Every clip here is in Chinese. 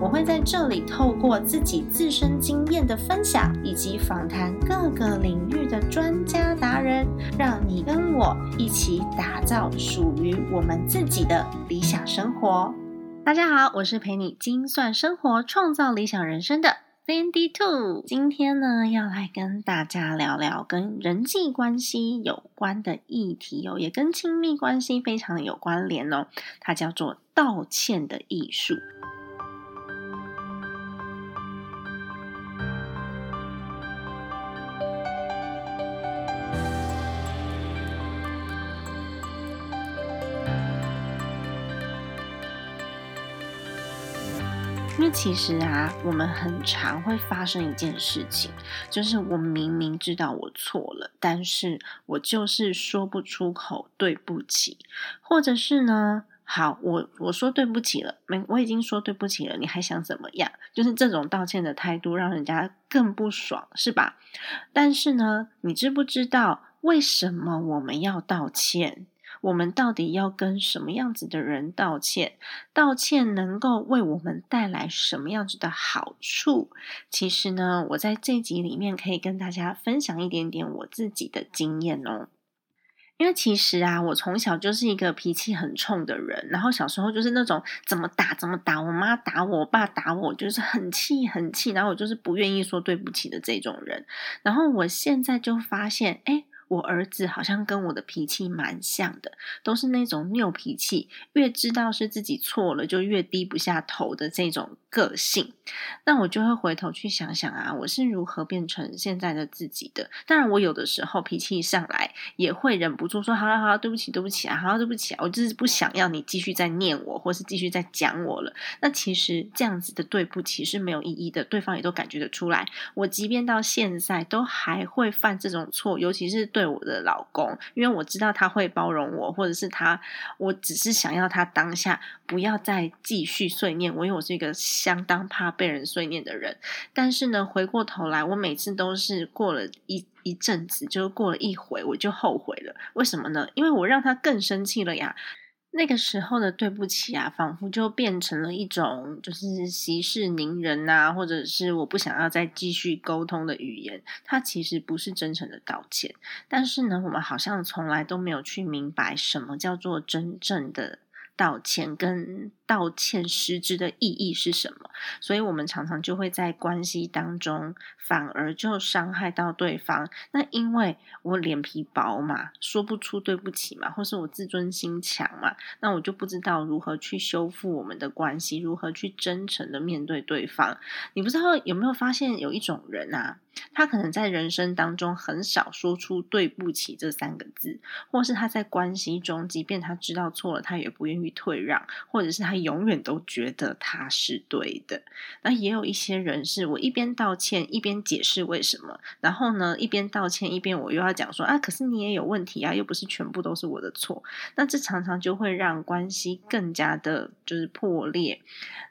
我会在这里透过自己自身经验的分享，以及访谈各个领域的专家达人，让你跟我一起打造属于我们自己的理想生活。大家好，我是陪你精算生活、创造理想人生的 Sandy Two。今天呢，要来跟大家聊聊跟人际关系有关的议题哦，也跟亲密关系非常有关联哦。它叫做道歉的艺术。其实啊，我们很常会发生一件事情，就是我明明知道我错了，但是我就是说不出口对不起，或者是呢，好，我我说对不起了，没，我已经说对不起了，你还想怎么样？就是这种道歉的态度，让人家更不爽，是吧？但是呢，你知不知道为什么我们要道歉？我们到底要跟什么样子的人道歉？道歉能够为我们带来什么样子的好处？其实呢，我在这集里面可以跟大家分享一点点我自己的经验哦。因为其实啊，我从小就是一个脾气很冲的人，然后小时候就是那种怎么打怎么打，我妈打我，我爸打我，就是很气很气，然后我就是不愿意说对不起的这种人。然后我现在就发现，哎。我儿子好像跟我的脾气蛮像的，都是那种拗脾气，越知道是自己错了，就越低不下头的这种个性。那我就会回头去想想啊，我是如何变成现在的自己的？当然，我有的时候脾气上来，也会忍不住说：“好了好了，对不起对不起啊，好了对不起啊，我就是不想要你继续再念我，或是继续再讲我了。”那其实这样子的对不起是没有意义的，对方也都感觉得出来。我即便到现在都还会犯这种错，尤其是对。我的老公，因为我知道他会包容我，或者是他，我只是想要他当下不要再继续碎念我，因为我是一个相当怕被人碎念的人。但是呢，回过头来，我每次都是过了一一阵子，就过了一回，我就后悔了。为什么呢？因为我让他更生气了呀。那个时候的对不起啊，仿佛就变成了一种就是息事宁人呐，或者是我不想要再继续沟通的语言。它其实不是真诚的道歉，但是呢，我们好像从来都没有去明白什么叫做真正的道歉跟。道歉实质的意义是什么？所以我们常常就会在关系当中反而就伤害到对方。那因为我脸皮薄嘛，说不出对不起嘛，或是我自尊心强嘛，那我就不知道如何去修复我们的关系，如何去真诚的面对对方。你不知道有没有发现有一种人啊，他可能在人生当中很少说出对不起这三个字，或是他在关系中，即便他知道错了，他也不愿退让，或者是他。永远都觉得他是对的。那也有一些人是我一边道歉一边解释为什么，然后呢一边道歉一边我又要讲说啊，可是你也有问题啊，又不是全部都是我的错。那这常常就会让关系更加的就是破裂。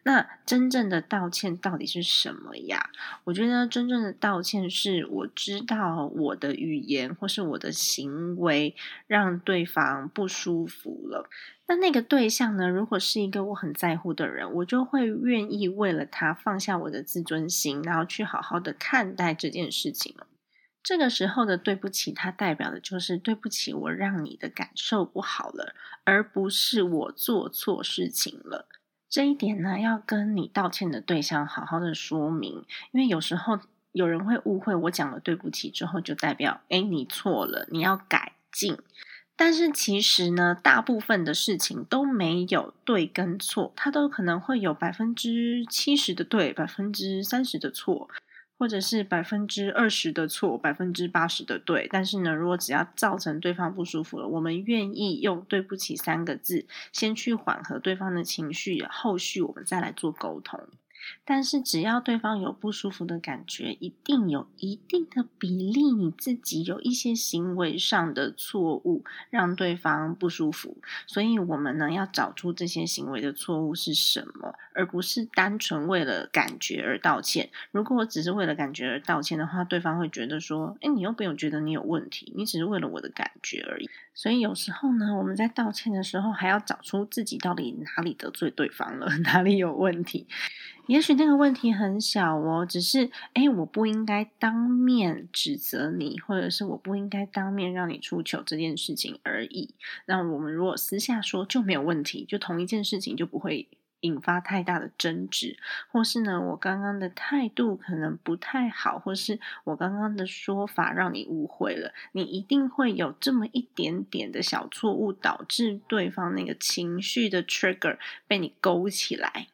那真正的道歉到底是什么呀？我觉得真正的道歉是我知道我的语言或是我的行为让对方不舒服了。那那个对象呢？如果是一个我很在乎的人，我就会愿意为了他放下我的自尊心，然后去好好的看待这件事情了。这个时候的对不起，它代表的就是对不起，我让你的感受不好了，而不是我做错事情了。这一点呢，要跟你道歉的对象好好的说明，因为有时候有人会误会我讲了对不起之后，就代表哎你错了，你要改进。但是其实呢，大部分的事情都没有对跟错，它都可能会有百分之七十的对，百分之三十的错，或者是百分之二十的错，百分之八十的对。但是呢，如果只要造成对方不舒服了，我们愿意用“对不起”三个字，先去缓和对方的情绪，后续我们再来做沟通。但是只要对方有不舒服的感觉，一定有一定的比例，你自己有一些行为上的错误，让对方不舒服。所以，我们呢要找出这些行为的错误是什么，而不是单纯为了感觉而道歉。如果我只是为了感觉而道歉的话，对方会觉得说：“哎，你又没有觉得你有问题，你只是为了我的感觉而已。”所以有时候呢，我们在道歉的时候，还要找出自己到底哪里得罪对方了，哪里有问题。也许那个问题很小哦，只是诶，我不应该当面指责你，或者是我不应该当面让你出糗这件事情而已。那我们如果私下说就没有问题，就同一件事情就不会引发太大的争执，或是呢，我刚刚的态度可能不太好，或是我刚刚的说法让你误会了，你一定会有这么一点点的小错误，导致对方那个情绪的 trigger 被你勾起来。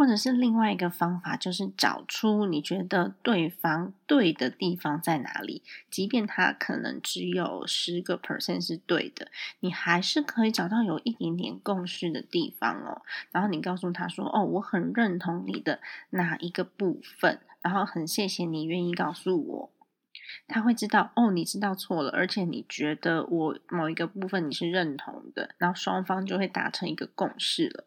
或者是另外一个方法，就是找出你觉得对方对的地方在哪里，即便他可能只有十个 percent 是对的，你还是可以找到有一点点共识的地方哦。然后你告诉他说：“哦，我很认同你的哪一个部分，然后很谢谢你愿意告诉我。”他会知道哦，你知道错了，而且你觉得我某一个部分你是认同的，然后双方就会达成一个共识了。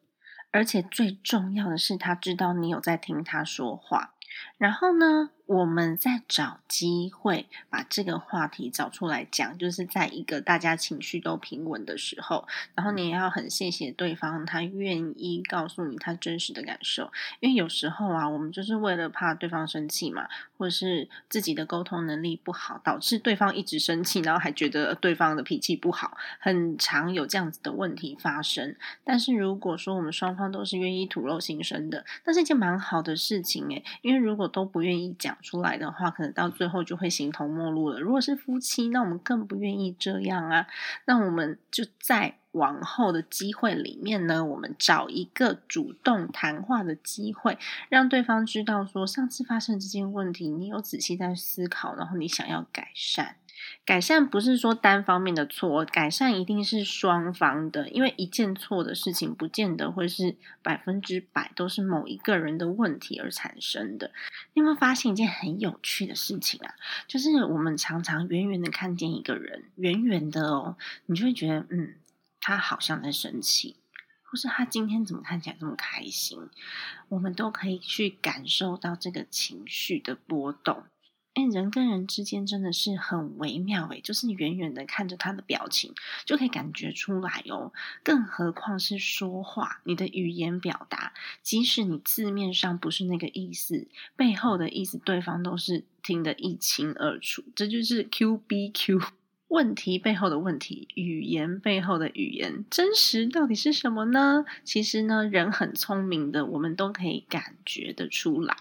而且最重要的是，他知道你有在听他说话。然后呢？我们在找机会把这个话题找出来讲，就是在一个大家情绪都平稳的时候，然后你也要很谢谢对方，他愿意告诉你他真实的感受。因为有时候啊，我们就是为了怕对方生气嘛，或者是自己的沟通能力不好，导致对方一直生气，然后还觉得对方的脾气不好，很常有这样子的问题发生。但是如果说我们双方都是愿意吐露心声的，那是一件蛮好的事情诶，因为如果都不愿意讲。出来的话，可能到最后就会形同陌路了。如果是夫妻，那我们更不愿意这样啊。那我们就在往后的机会里面呢，我们找一个主动谈话的机会，让对方知道说，上次发生这件问题，你有仔细在思考，然后你想要改善。改善不是说单方面的错，改善一定是双方的，因为一件错的事情不见得会是百分之百都是某一个人的问题而产生的。你有没有发现一件很有趣的事情啊？就是我们常常远远的看见一个人，远远的哦，你就会觉得，嗯，他好像在生气，或是他今天怎么看起来这么开心？我们都可以去感受到这个情绪的波动。哎，人跟人之间真的是很微妙诶，就是远远的看着他的表情，就可以感觉出来哦。更何况是说话，你的语言表达，即使你字面上不是那个意思，背后的意思对方都是听得一清二楚。这就是 Q B Q 问题背后的问题，语言背后的语言，真实到底是什么呢？其实呢，人很聪明的，我们都可以感觉得出来。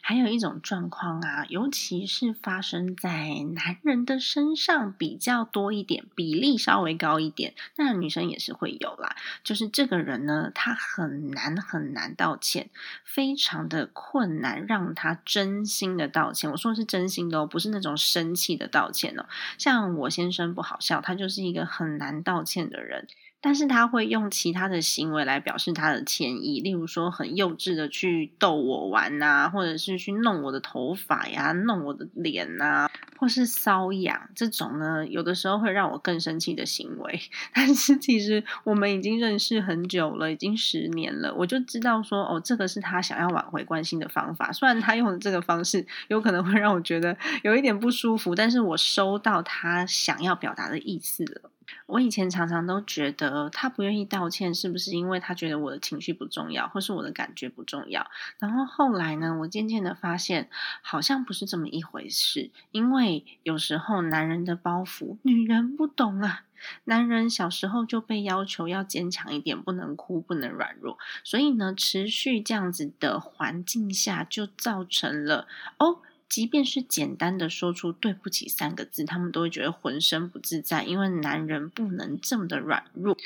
还有一种状况啊，尤其是发生在男人的身上比较多一点，比例稍微高一点，那女生也是会有啦。就是这个人呢，他很难很难道歉，非常的困难，让他真心的道歉。我说的是真心的哦，不是那种生气的道歉哦。像我先生不好笑，他就是一个很难道歉的人。但是他会用其他的行为来表示他的歉意，例如说很幼稚的去逗我玩呐，或者是去弄我的头发呀、弄我的脸呐，或是瘙痒这种呢，有的时候会让我更生气的行为。但是其实我们已经认识很久了，已经十年了，我就知道说哦，这个是他想要挽回关心的方法。虽然他用的这个方式有可能会让我觉得有一点不舒服，但是我收到他想要表达的意思了。我以前常常都觉得他不愿意道歉，是不是因为他觉得我的情绪不重要，或是我的感觉不重要？然后后来呢，我渐渐的发现，好像不是这么一回事。因为有时候男人的包袱，女人不懂啊。男人小时候就被要求要坚强一点，不能哭，不能软弱。所以呢，持续这样子的环境下，就造成了哦。即便是简单的说出“对不起”三个字，他们都会觉得浑身不自在，因为男人不能这么的软弱。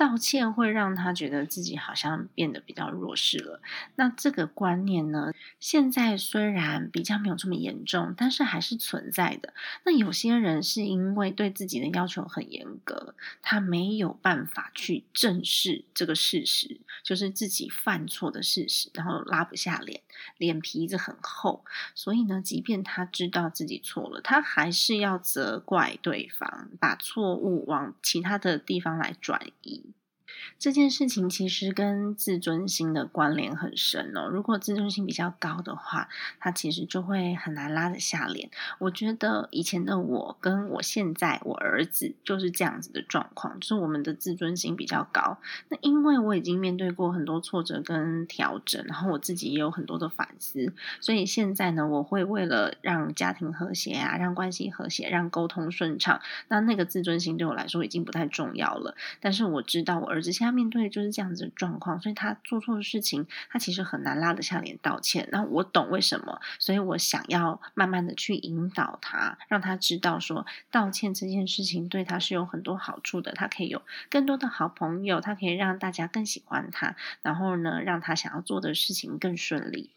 道歉会让他觉得自己好像变得比较弱势了。那这个观念呢，现在虽然比较没有这么严重，但是还是存在的。那有些人是因为对自己的要求很严格，他没有办法去正视这个事实，就是自己犯错的事实，然后拉不下脸，脸皮子很厚。所以呢，即便他知道自己错了，他还是要责怪对方，把错误往其他的地方来转移。这件事情其实跟自尊心的关联很深哦。如果自尊心比较高的话，他其实就会很难拉得下脸。我觉得以前的我跟我现在我儿子就是这样子的状况，就是我们的自尊心比较高。那因为我已经面对过很多挫折跟调整，然后我自己也有很多的反思，所以现在呢，我会为了让家庭和谐啊，让关系和谐，让沟通顺畅，那那个自尊心对我来说已经不太重要了。但是我知道我儿子。现在面对的就是这样子的状况，所以他做错的事情，他其实很难拉得下脸道歉。那我懂为什么，所以我想要慢慢的去引导他，让他知道说道歉这件事情对他是有很多好处的。他可以有更多的好朋友，他可以让大家更喜欢他，然后呢，让他想要做的事情更顺利。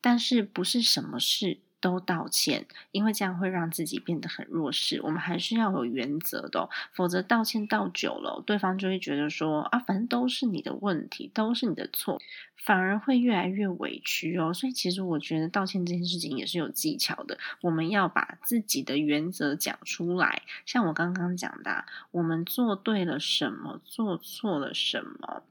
但是不是什么事？都道歉，因为这样会让自己变得很弱势。我们还是要有原则的，否则道歉道久了，对方就会觉得说啊，反正都是你的问题，都是你的错，反而会越来越委屈哦。所以其实我觉得道歉这件事情也是有技巧的，我们要把自己的原则讲出来。像我刚刚讲的，我们做对了什么，做错了什么。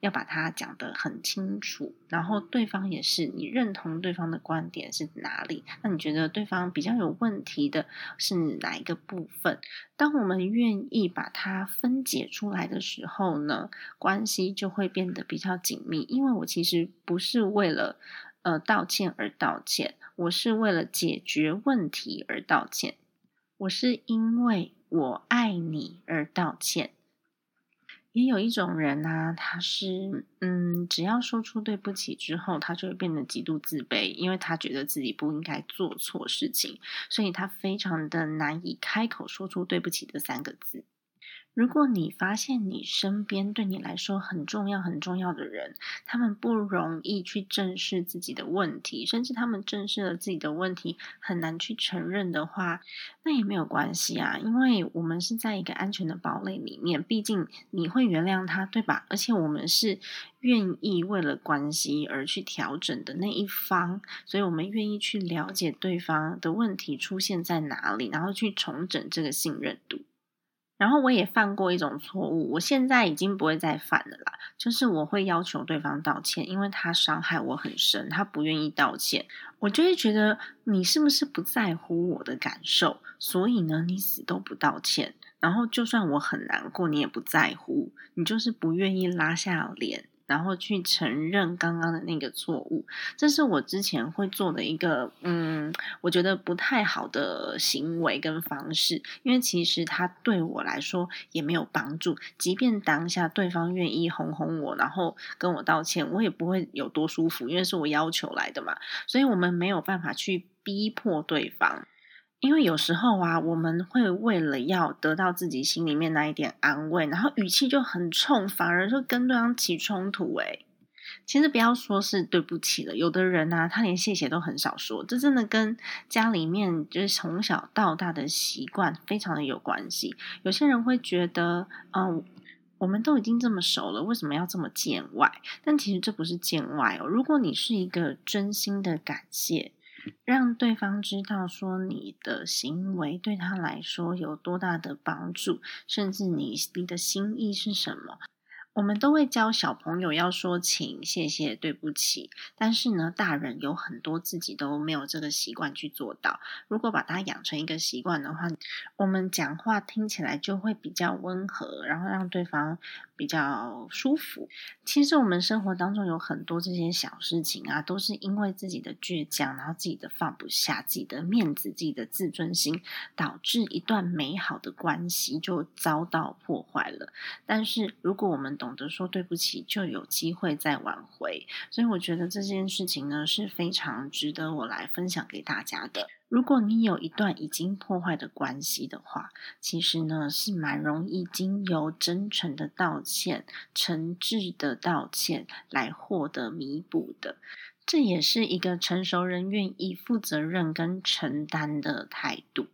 要把它讲得很清楚，然后对方也是你认同对方的观点是哪里？那你觉得对方比较有问题的是哪一个部分？当我们愿意把它分解出来的时候呢，关系就会变得比较紧密。因为我其实不是为了呃道歉而道歉，我是为了解决问题而道歉，我是因为我爱你而道歉。也有一种人呢，他是嗯，只要说出对不起之后，他就会变得极度自卑，因为他觉得自己不应该做错事情，所以他非常的难以开口说出对不起这三个字。如果你发现你身边对你来说很重要、很重要的人，他们不容易去正视自己的问题，甚至他们正视了自己的问题很难去承认的话，那也没有关系啊，因为我们是在一个安全的堡垒里面，毕竟你会原谅他，对吧？而且我们是愿意为了关系而去调整的那一方，所以我们愿意去了解对方的问题出现在哪里，然后去重整这个信任度。然后我也犯过一种错误，我现在已经不会再犯了啦。就是我会要求对方道歉，因为他伤害我很深，他不愿意道歉，我就会觉得你是不是不在乎我的感受？所以呢，你死都不道歉。然后就算我很难过，你也不在乎，你就是不愿意拉下脸。然后去承认刚刚的那个错误，这是我之前会做的一个，嗯，我觉得不太好的行为跟方式，因为其实他对我来说也没有帮助。即便当下对方愿意哄哄我，然后跟我道歉，我也不会有多舒服，因为是我要求来的嘛，所以我们没有办法去逼迫对方。因为有时候啊，我们会为了要得到自己心里面那一点安慰，然后语气就很冲，反而就跟对方起冲突。诶其实不要说是对不起了，有的人呢，他连谢谢都很少说，这真的跟家里面就是从小到大的习惯非常的有关系。有些人会觉得，嗯，我们都已经这么熟了，为什么要这么见外？但其实这不是见外哦。如果你是一个真心的感谢。让对方知道说你的行为对他来说有多大的帮助，甚至你你的心意是什么。我们都会教小朋友要说请、谢谢、对不起，但是呢，大人有很多自己都没有这个习惯去做到。如果把它养成一个习惯的话，我们讲话听起来就会比较温和，然后让对方比较舒服。其实我们生活当中有很多这些小事情啊，都是因为自己的倔强，然后自己的放不下、自己的面子、自己的自尊心，导致一段美好的关系就遭到破坏了。但是如果我们懂得说对不起，就有机会再挽回。所以我觉得这件事情呢是非常值得我来分享给大家的。如果你有一段已经破坏的关系的话，其实呢是蛮容易经由真诚的道歉、诚挚的道歉来获得弥补的。这也是一个成熟人愿意负责任跟承担的态度。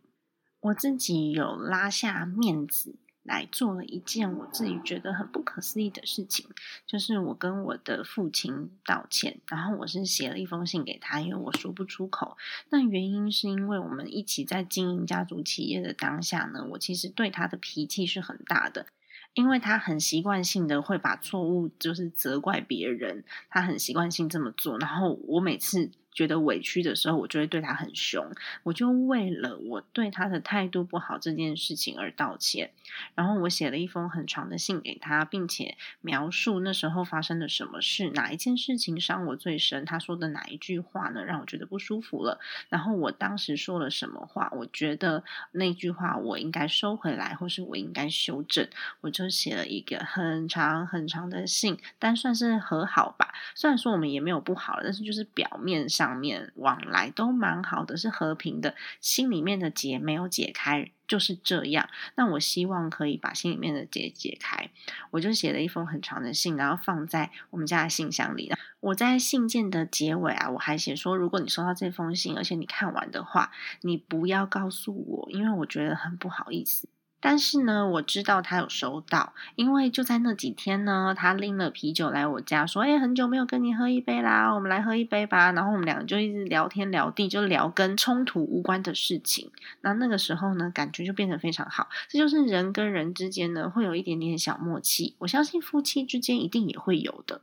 我自己有拉下面子。来做了一件我自己觉得很不可思议的事情，就是我跟我的父亲道歉，然后我是写了一封信给他，因为我说不出口。那原因是因为我们一起在经营家族企业的当下呢，我其实对他的脾气是很大的，因为他很习惯性的会把错误就是责怪别人，他很习惯性这么做，然后我每次。觉得委屈的时候，我就会对他很凶。我就为了我对他的态度不好这件事情而道歉。然后我写了一封很长的信给他，并且描述那时候发生了什么事，哪一件事情伤我最深，他说的哪一句话呢让我觉得不舒服了。然后我当时说了什么话，我觉得那句话我应该收回来，或是我应该修正。我就写了一个很长很长的信，但算是和好吧。虽然说我们也没有不好了，但是就是表面上。面往来都蛮好的，是和平的，心里面的结没有解开，就是这样。那我希望可以把心里面的结解开，我就写了一封很长的信，然后放在我们家的信箱里。我在信件的结尾啊，我还写说，如果你收到这封信，而且你看完的话，你不要告诉我，因为我觉得很不好意思。但是呢，我知道他有收到，因为就在那几天呢，他拎了啤酒来我家，说：“哎，很久没有跟你喝一杯啦，我们来喝一杯吧。”然后我们两个就一直聊天聊地，就聊跟冲突无关的事情。那那个时候呢，感觉就变得非常好。这就是人跟人之间呢，会有一点点小默契。我相信夫妻之间一定也会有的。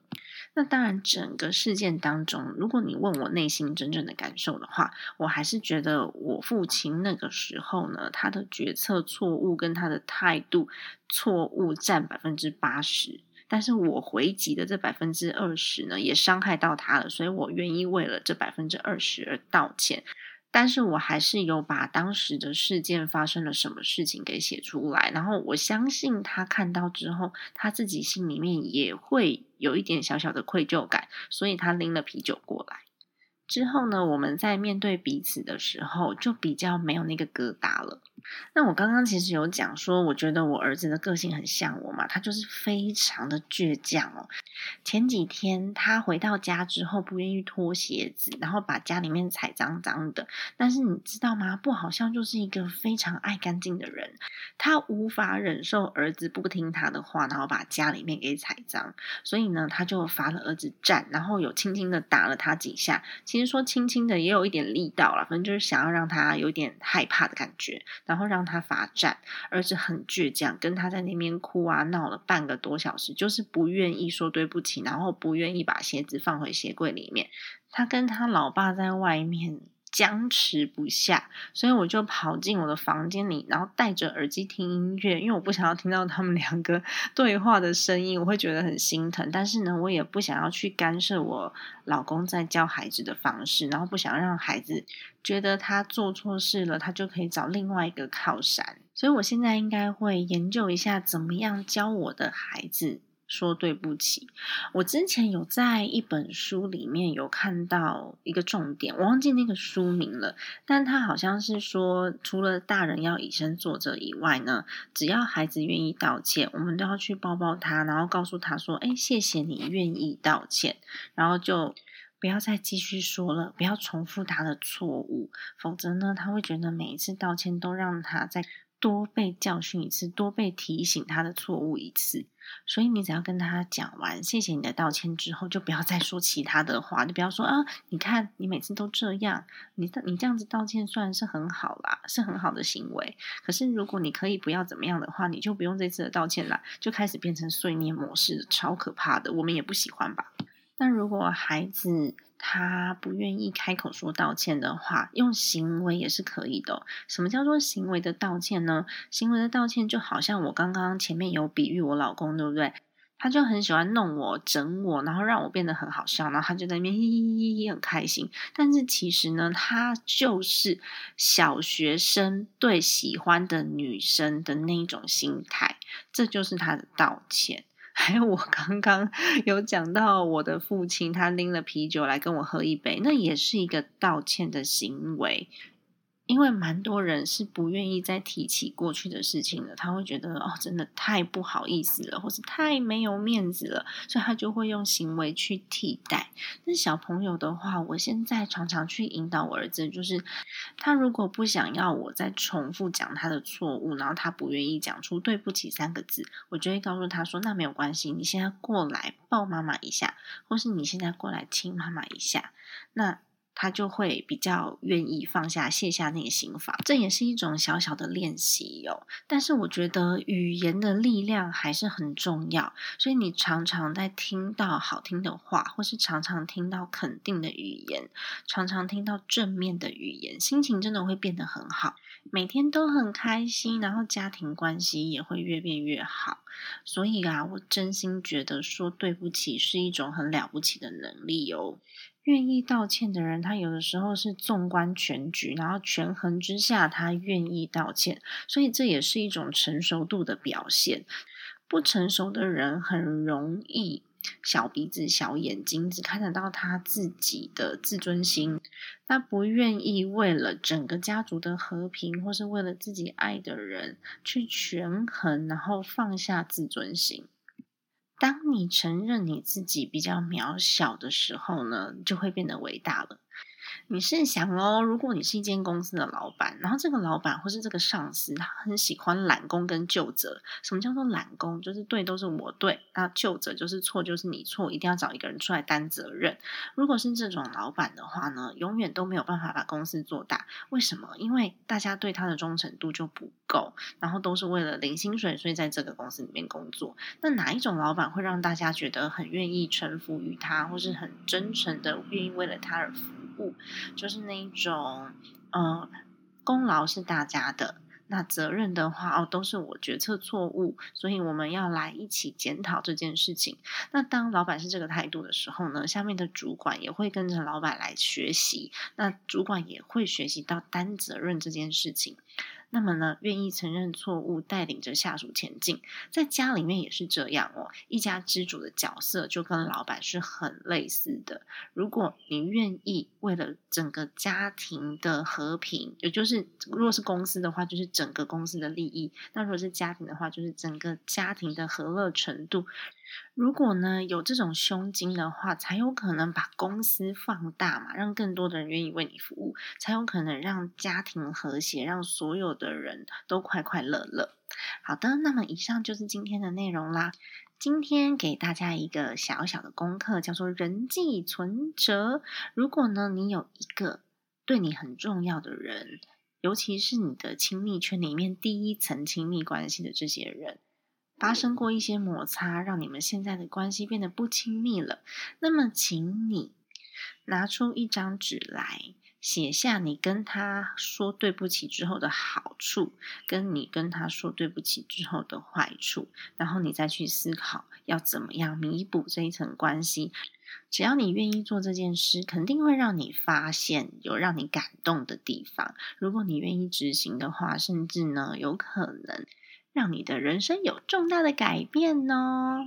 那当然，整个事件当中，如果你问我内心真正的感受的话，我还是觉得我父亲那个时候呢，他的决策错误跟他的态度错误占百分之八十，但是我回击的这百分之二十呢，也伤害到他了，所以我愿意为了这百分之二十而道歉。但是我还是有把当时的事件发生了什么事情给写出来，然后我相信他看到之后，他自己心里面也会有一点小小的愧疚感，所以他拎了啤酒过来。之后呢，我们在面对彼此的时候，就比较没有那个疙瘩了。那我刚刚其实有讲说，我觉得我儿子的个性很像我嘛，他就是非常的倔强哦。前几天他回到家之后，不愿意脱鞋子，然后把家里面踩脏脏的。但是你知道吗？不好像就是一个非常爱干净的人，他无法忍受儿子不听他的话，然后把家里面给踩脏，所以呢，他就罚了儿子站，然后有轻轻的打了他几下。其实说轻轻的也有一点力道了，反正就是想要让他有点害怕的感觉，然后让他罚站。儿子很倔强，跟他在那边哭啊闹了半个多小时，就是不愿意说对不起，然后不愿意把鞋子放回鞋柜里面。他跟他老爸在外面。僵持不下，所以我就跑进我的房间里，然后戴着耳机听音乐，因为我不想要听到他们两个 对话的声音，我会觉得很心疼。但是呢，我也不想要去干涉我老公在教孩子的方式，然后不想让孩子觉得他做错事了，他就可以找另外一个靠山。所以我现在应该会研究一下，怎么样教我的孩子。说对不起，我之前有在一本书里面有看到一个重点，我忘记那个书名了，但他好像是说，除了大人要以身作则以外呢，只要孩子愿意道歉，我们都要去抱抱他，然后告诉他说：“哎，谢谢你愿意道歉。”然后就不要再继续说了，不要重复他的错误，否则呢，他会觉得每一次道歉都让他在多被教训一次，多被提醒他的错误一次。所以你只要跟他讲完谢谢你的道歉之后，就不要再说其他的话，就不要说啊，你看你每次都这样，你你这样子道歉虽然是很好啦，是很好的行为，可是如果你可以不要怎么样的话，你就不用这次的道歉啦，就开始变成碎念模式，超可怕的，我们也不喜欢吧。那如果孩子，他不愿意开口说道歉的话，用行为也是可以的。什么叫做行为的道歉呢？行为的道歉就好像我刚刚前面有比喻我老公，对不对？他就很喜欢弄我、整我，然后让我变得很好笑，然后他就在那边嘿嘿嘿嘿很开心。但是其实呢，他就是小学生对喜欢的女生的那一种心态，这就是他的道歉。还有我刚刚 有讲到我的父亲，他拎了啤酒来跟我喝一杯，那也是一个道歉的行为。因为蛮多人是不愿意再提起过去的事情的，他会觉得哦，真的太不好意思了，或是太没有面子了，所以他就会用行为去替代。那小朋友的话，我现在常常去引导我儿子，就是他如果不想要我再重复讲他的错误，然后他不愿意讲出对不起三个字，我就会告诉他说：“那没有关系，你现在过来抱妈妈一下，或是你现在过来亲妈妈一下。”那他就会比较愿意放下、卸下那个心防，这也是一种小小的练习哟。但是我觉得语言的力量还是很重要，所以你常常在听到好听的话，或是常常听到肯定的语言，常常听到正面的语言，心情真的会变得很好，每天都很开心，然后家庭关系也会越变越好。所以啊，我真心觉得说对不起是一种很了不起的能力哦。愿意道歉的人，他有的时候是纵观全局，然后权衡之下，他愿意道歉，所以这也是一种成熟度的表现。不成熟的人很容易小鼻子小眼睛，只看得到他自己的自尊心，他不愿意为了整个家族的和平，或是为了自己爱的人去权衡，然后放下自尊心。当你承认你自己比较渺小的时候呢，就会变得伟大了。你试想哦，如果你是一间公司的老板，然后这个老板或是这个上司，他很喜欢揽功跟就责。什么叫做揽功？就是对都是我对，那就责就是错就是你错，一定要找一个人出来担责任。如果是这种老板的话呢，永远都没有办法把公司做大。为什么？因为大家对他的忠诚度就不够，然后都是为了领薪水，所以在这个公司里面工作。那哪一种老板会让大家觉得很愿意臣服于他，或是很真诚的愿意为了他而服务？就是那一种，嗯，功劳是大家的，那责任的话，哦，都是我决策错误，所以我们要来一起检讨这件事情。那当老板是这个态度的时候呢，下面的主管也会跟着老板来学习，那主管也会学习到担责任这件事情。那么呢，愿意承认错误，带领着下属前进，在家里面也是这样哦。一家之主的角色就跟老板是很类似的。如果你愿意为了整个家庭的和平，也就是如果是公司的话，就是整个公司的利益；那如果是家庭的话，就是整个家庭的和乐程度。如果呢有这种胸襟的话，才有可能把公司放大嘛，让更多的人愿意为你服务，才有可能让家庭和谐，让所有的人都快快乐乐。好的，那么以上就是今天的内容啦。今天给大家一个小小的功课，叫做人际存折。如果呢你有一个对你很重要的人，尤其是你的亲密圈里面第一层亲密关系的这些人。发生过一些摩擦，让你们现在的关系变得不亲密了。那么，请你拿出一张纸来，写下你跟他说对不起之后的好处，跟你跟他说对不起之后的坏处，然后你再去思考要怎么样弥补这一层关系。只要你愿意做这件事，肯定会让你发现有让你感动的地方。如果你愿意执行的话，甚至呢，有可能。让你的人生有重大的改变呢？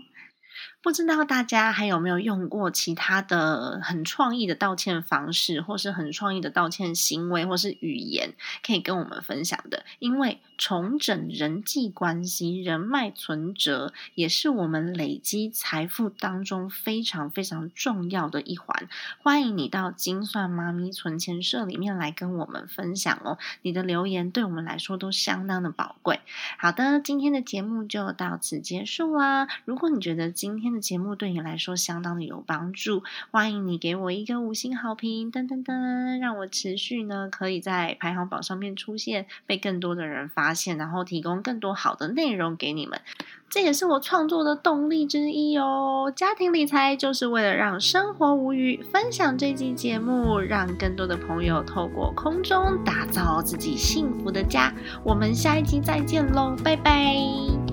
不知道大家还有没有用过其他的很创意的道歉方式，或是很创意的道歉行为，或是语言，可以跟我们分享的？因为重整人际关系、人脉存折，也是我们累积财富当中非常非常重要的一环。欢迎你到金算妈咪存钱社里面来跟我们分享哦！你的留言对我们来说都相当的宝贵。好的，今天的节目就到此结束啦。如果你觉得今天天的节目对你来说相当的有帮助，欢迎你给我一个五星好评，噔噔噔，让我持续呢可以在排行榜上面出现，被更多的人发现，然后提供更多好的内容给你们，这也是我创作的动力之一哦。家庭理财就是为了让生活无虞，分享这期节目，让更多的朋友透过空中打造自己幸福的家。我们下一集再见喽，拜拜。